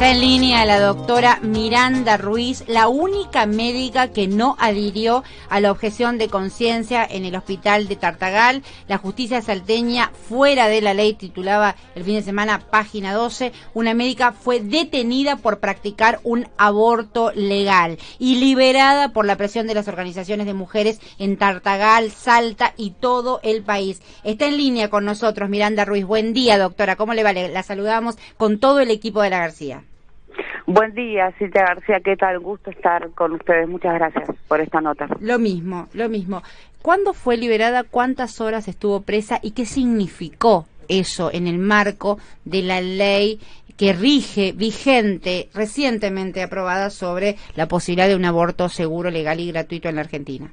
Está en línea la doctora Miranda Ruiz, la única médica que no adhirió a la objeción de conciencia en el hospital de Tartagal. La justicia salteña, fuera de la ley, titulaba el fin de semana, página 12, una médica fue detenida por practicar un aborto legal y liberada por la presión de las organizaciones de mujeres en Tartagal, Salta y todo el país. Está en línea con nosotros Miranda Ruiz. Buen día, doctora. ¿Cómo le va? La saludamos con todo el equipo de la García. Buen día, Silvia García, ¿qué tal? Gusto estar con ustedes. Muchas gracias por esta nota. Lo mismo, lo mismo. ¿Cuándo fue liberada? ¿Cuántas horas estuvo presa? ¿Y qué significó eso en el marco de la ley que rige, vigente, recientemente aprobada sobre la posibilidad de un aborto seguro, legal y gratuito en la Argentina?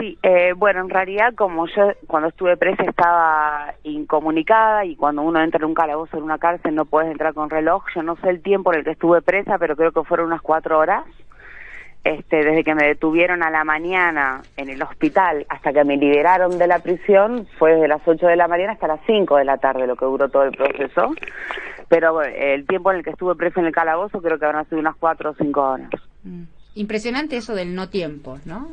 Sí, eh, bueno, en realidad como yo cuando estuve presa estaba incomunicada y cuando uno entra en un calabozo en una cárcel no puedes entrar con reloj. Yo no sé el tiempo en el que estuve presa, pero creo que fueron unas cuatro horas. Este, desde que me detuvieron a la mañana en el hospital hasta que me liberaron de la prisión fue desde las ocho de la mañana hasta las cinco de la tarde lo que duró todo el proceso. Pero el tiempo en el que estuve presa en el calabozo creo que habrán sido unas cuatro o cinco horas. Mm. Impresionante eso del no tiempo, ¿no?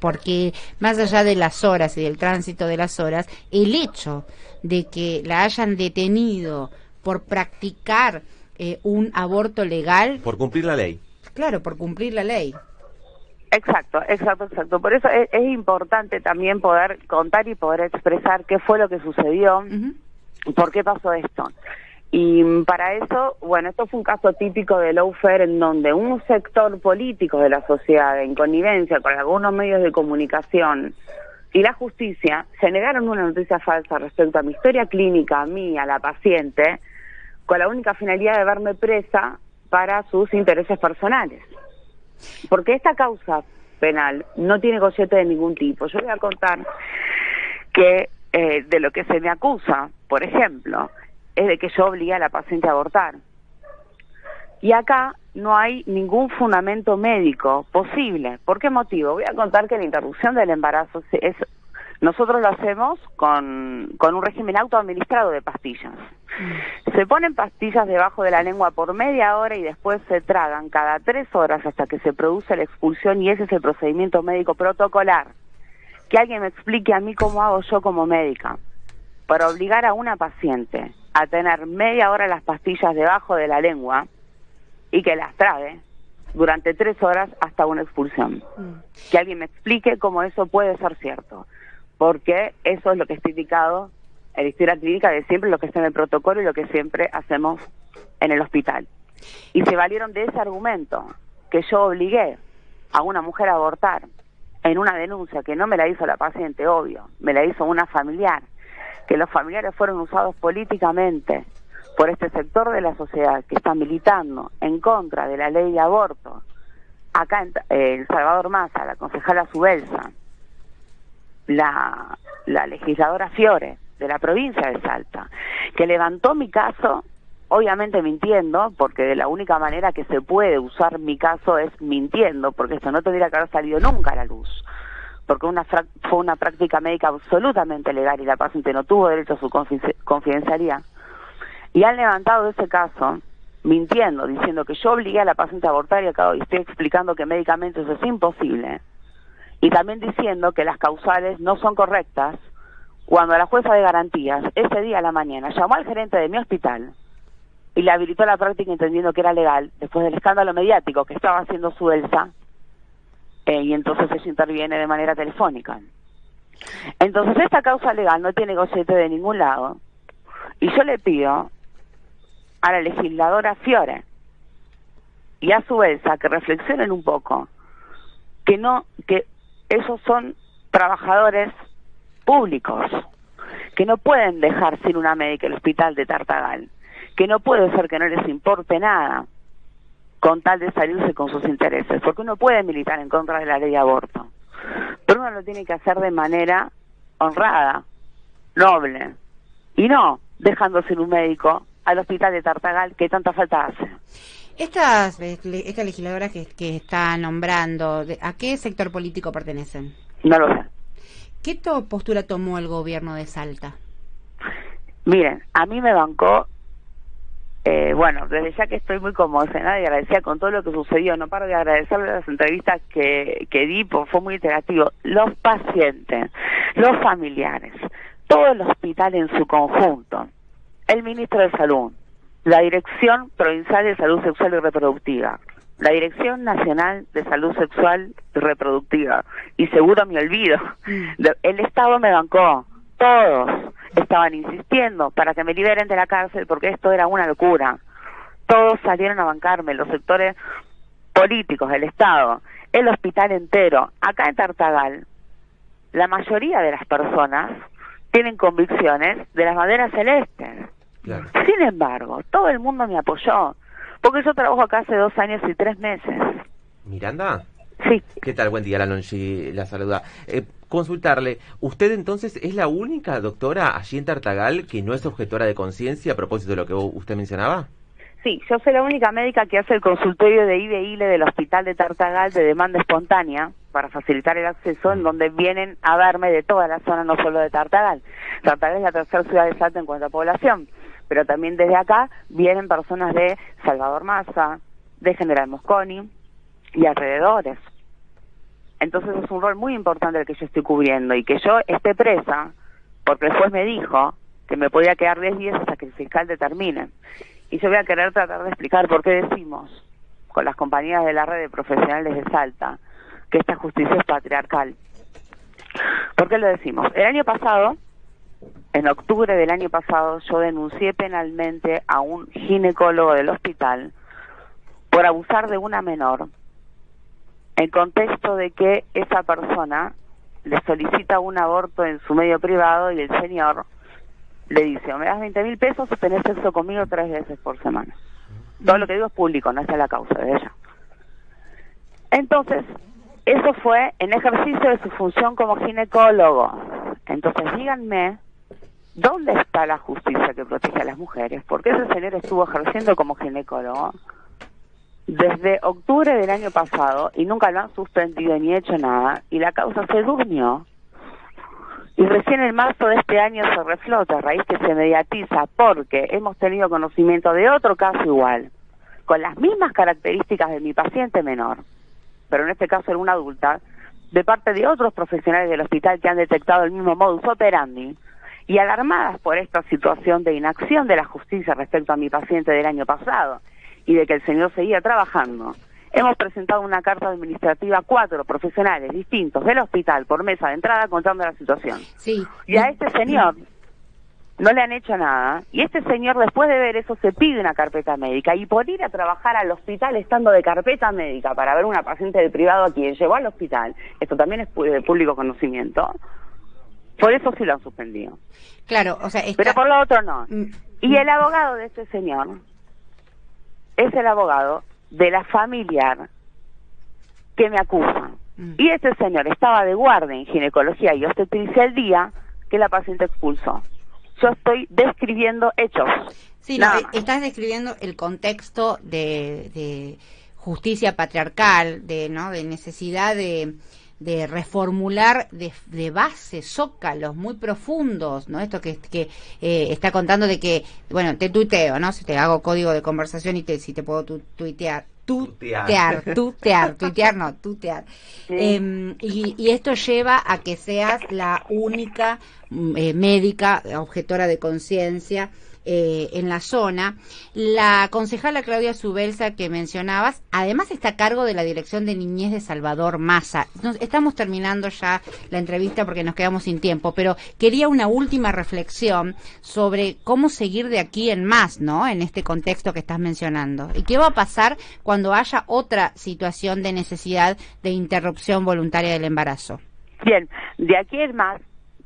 porque más allá de las horas y del tránsito de las horas, el hecho de que la hayan detenido por practicar eh, un aborto legal. Por cumplir la ley. Claro, por cumplir la ley. Exacto, exacto, exacto. Por eso es, importante también poder contar y poder expresar qué fue lo que sucedió, por qué pasó esto. Y para eso, bueno, esto fue un caso típico de lawfare en donde un sector político de la sociedad, en connivencia con algunos medios de comunicación y la justicia, se negaron una noticia falsa respecto a mi historia clínica, a mí, a la paciente, con la única finalidad de verme presa para sus intereses personales. Porque esta causa penal no tiene gollete de ningún tipo. Yo voy a contar que eh, de lo que se me acusa, por ejemplo, es de que yo obligué a la paciente a abortar. Y acá no hay ningún fundamento médico posible. ¿Por qué motivo? Voy a contar que la interrupción del embarazo es nosotros lo hacemos con, con un régimen autoadministrado de pastillas. Mm. Se ponen pastillas debajo de la lengua por media hora y después se tragan cada tres horas hasta que se produce la expulsión y ese es el procedimiento médico protocolar. Que alguien me explique a mí cómo hago yo como médica para obligar a una paciente a tener media hora las pastillas debajo de la lengua y que las trague durante tres horas hasta una expulsión. Mm. Que alguien me explique cómo eso puede ser cierto, porque eso es lo que está indicado en la historia clínica de siempre, lo que está en el protocolo y lo que siempre hacemos en el hospital. Y se valieron de ese argumento, que yo obligué a una mujer a abortar en una denuncia que no me la hizo la paciente, obvio, me la hizo una familiar que los familiares fueron usados políticamente por este sector de la sociedad que está militando en contra de la ley de aborto, acá en, eh, Salvador Massa, la concejala Subelsa, la, la legisladora Fiore de la provincia de Salta, que levantó mi caso, obviamente mintiendo, porque de la única manera que se puede usar mi caso es mintiendo, porque esto no tendría que haber salido nunca a la luz porque una fue una práctica médica absolutamente legal y la paciente no tuvo derecho a su confidencialidad. Y han levantado ese caso mintiendo, diciendo que yo obligué a la paciente a abortar y acabo y estoy explicando que médicamente eso es imposible. Y también diciendo que las causales no son correctas cuando la jueza de garantías ese día a la mañana llamó al gerente de mi hospital y le habilitó la práctica entendiendo que era legal después del escándalo mediático que estaba haciendo su Elsa eh, y entonces eso interviene de manera telefónica. Entonces esta causa legal no tiene gollete de ningún lado y yo le pido a la legisladora Fiore y a su vez a que reflexionen un poco que no que esos son trabajadores públicos que no pueden dejar sin una médica el hospital de Tartagal que no puede ser que no les importe nada con tal de salirse con sus intereses, porque uno puede militar en contra de la ley de aborto, pero uno lo tiene que hacer de manera honrada, noble, y no dejándose un médico al hospital de Tartagal que tanta falta hace. Estas, esta legisladora que, que está nombrando, ¿a qué sector político pertenecen? No lo sé. ¿Qué postura tomó el gobierno de Salta? Miren, a mí me bancó eh, bueno, desde ya que estoy muy conmocionada y agradecida con todo lo que sucedió, no paro de agradecerle las entrevistas que, que di, pues fue muy interactivo. Los pacientes, los familiares, todo el hospital en su conjunto, el ministro de Salud, la Dirección Provincial de Salud Sexual y Reproductiva, la Dirección Nacional de Salud Sexual y Reproductiva, y seguro me olvido, mm. el Estado me bancó, todos estaban insistiendo para que me liberen de la cárcel porque esto era una locura. Todos salieron a bancarme, los sectores políticos, el Estado, el hospital entero. Acá en Tartagal, la mayoría de las personas tienen convicciones de las banderas celestes. Sin embargo, todo el mundo me apoyó, porque yo trabajo acá hace dos años y tres meses. Miranda. Sí. ¿Qué tal? Buen día, la Lonchi la saluda. Eh, consultarle, ¿usted entonces es la única doctora allí en Tartagal que no es objetora de conciencia a propósito de lo que usted mencionaba? Sí, yo soy la única médica que hace el consultorio de IBILE del Hospital de Tartagal de demanda espontánea para facilitar el acceso, en mm. donde vienen a verme de toda la zona, no solo de Tartagal. Tartagal es la tercera ciudad de Salta en cuanto a población, pero también desde acá vienen personas de Salvador Maza, de General Mosconi y alrededores. Entonces es un rol muy importante el que yo estoy cubriendo y que yo esté presa, porque el juez me dijo que me podía quedar 10 días hasta que el fiscal determine. Y yo voy a querer tratar de explicar por qué decimos, con las compañías de la red de profesionales de Salta, que esta justicia es patriarcal. ¿Por qué lo decimos? El año pasado, en octubre del año pasado, yo denuncié penalmente a un ginecólogo del hospital por abusar de una menor en contexto de que esa persona le solicita un aborto en su medio privado y el señor le dice, o me das 20 mil pesos o tenés sexo conmigo tres veces por semana. Todo lo que digo es público, no está la causa de ella. Entonces, eso fue en ejercicio de su función como ginecólogo. Entonces, díganme, ¿dónde está la justicia que protege a las mujeres? Porque ese señor estuvo ejerciendo como ginecólogo desde octubre del año pasado y nunca lo han suspendido ni hecho nada y la causa se durmió. Y recién en marzo de este año se reflota a raíz que se mediatiza porque hemos tenido conocimiento de otro caso igual con las mismas características de mi paciente menor pero en este caso era una adulta de parte de otros profesionales del hospital que han detectado el mismo modus operandi y alarmadas por esta situación de inacción de la justicia respecto a mi paciente del año pasado y de que el señor seguía trabajando, hemos presentado una carta administrativa a cuatro profesionales distintos del hospital por mesa de entrada contando la situación. Sí. Y a este señor no le han hecho nada y este señor después de ver eso se pide una carpeta médica y por ir a trabajar al hospital estando de carpeta médica para ver una paciente del privado a quien llevó al hospital, esto también es de público conocimiento, por eso sí lo han suspendido. Claro, o sea, pero por lo otro no. Mm. Y el abogado de este señor es el abogado de la familiar que me acusa. Mm. Y este señor estaba de guardia en ginecología y obstetricia el día que la paciente expulsó. Yo estoy describiendo hechos. Sí, estás describiendo el contexto de, de justicia patriarcal, de, ¿no? de necesidad de, de reformular de, de, base zócalos muy profundos, ¿no? Esto que, que eh, está contando de que, bueno, te tuiteo, ¿no? Si te hago código de conversación y te, si te puedo tuitear. Tutear, tutear, tuitear, no, tutear. Em, y, y, esto lleva a que seas la única mm, eh, médica objetora de conciencia eh, en la zona. La concejala Claudia Subelsa que mencionabas, además está a cargo de la Dirección de Niñez de Salvador Massa. estamos terminando ya la entrevista porque nos quedamos sin tiempo, pero quería una última reflexión sobre cómo seguir de aquí en más, ¿no? En este contexto que estás mencionando. ¿Y qué va a pasar cuando haya otra situación de necesidad de interrupción voluntaria del embarazo? Bien, de aquí en más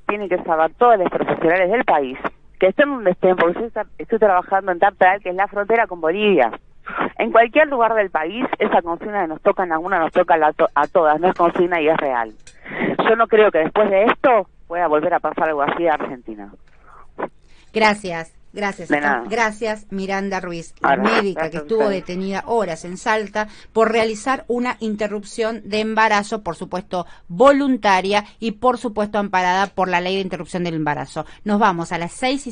tienen que saber todos los profesionales del país que estén donde estén, porque yo estoy trabajando en Tartaral, que es la frontera con Bolivia. En cualquier lugar del país, esa consigna que nos toca a una nos toca a, todas, no es consigna y es real. Yo no creo que después de esto pueda volver a pasar algo así a Argentina. Gracias. Gracias. Gracias, Miranda Ruiz, la médica que estuvo detenida horas en Salta por realizar una interrupción de embarazo, por supuesto voluntaria y por supuesto amparada por la ley de interrupción del embarazo. Nos vamos a las seis y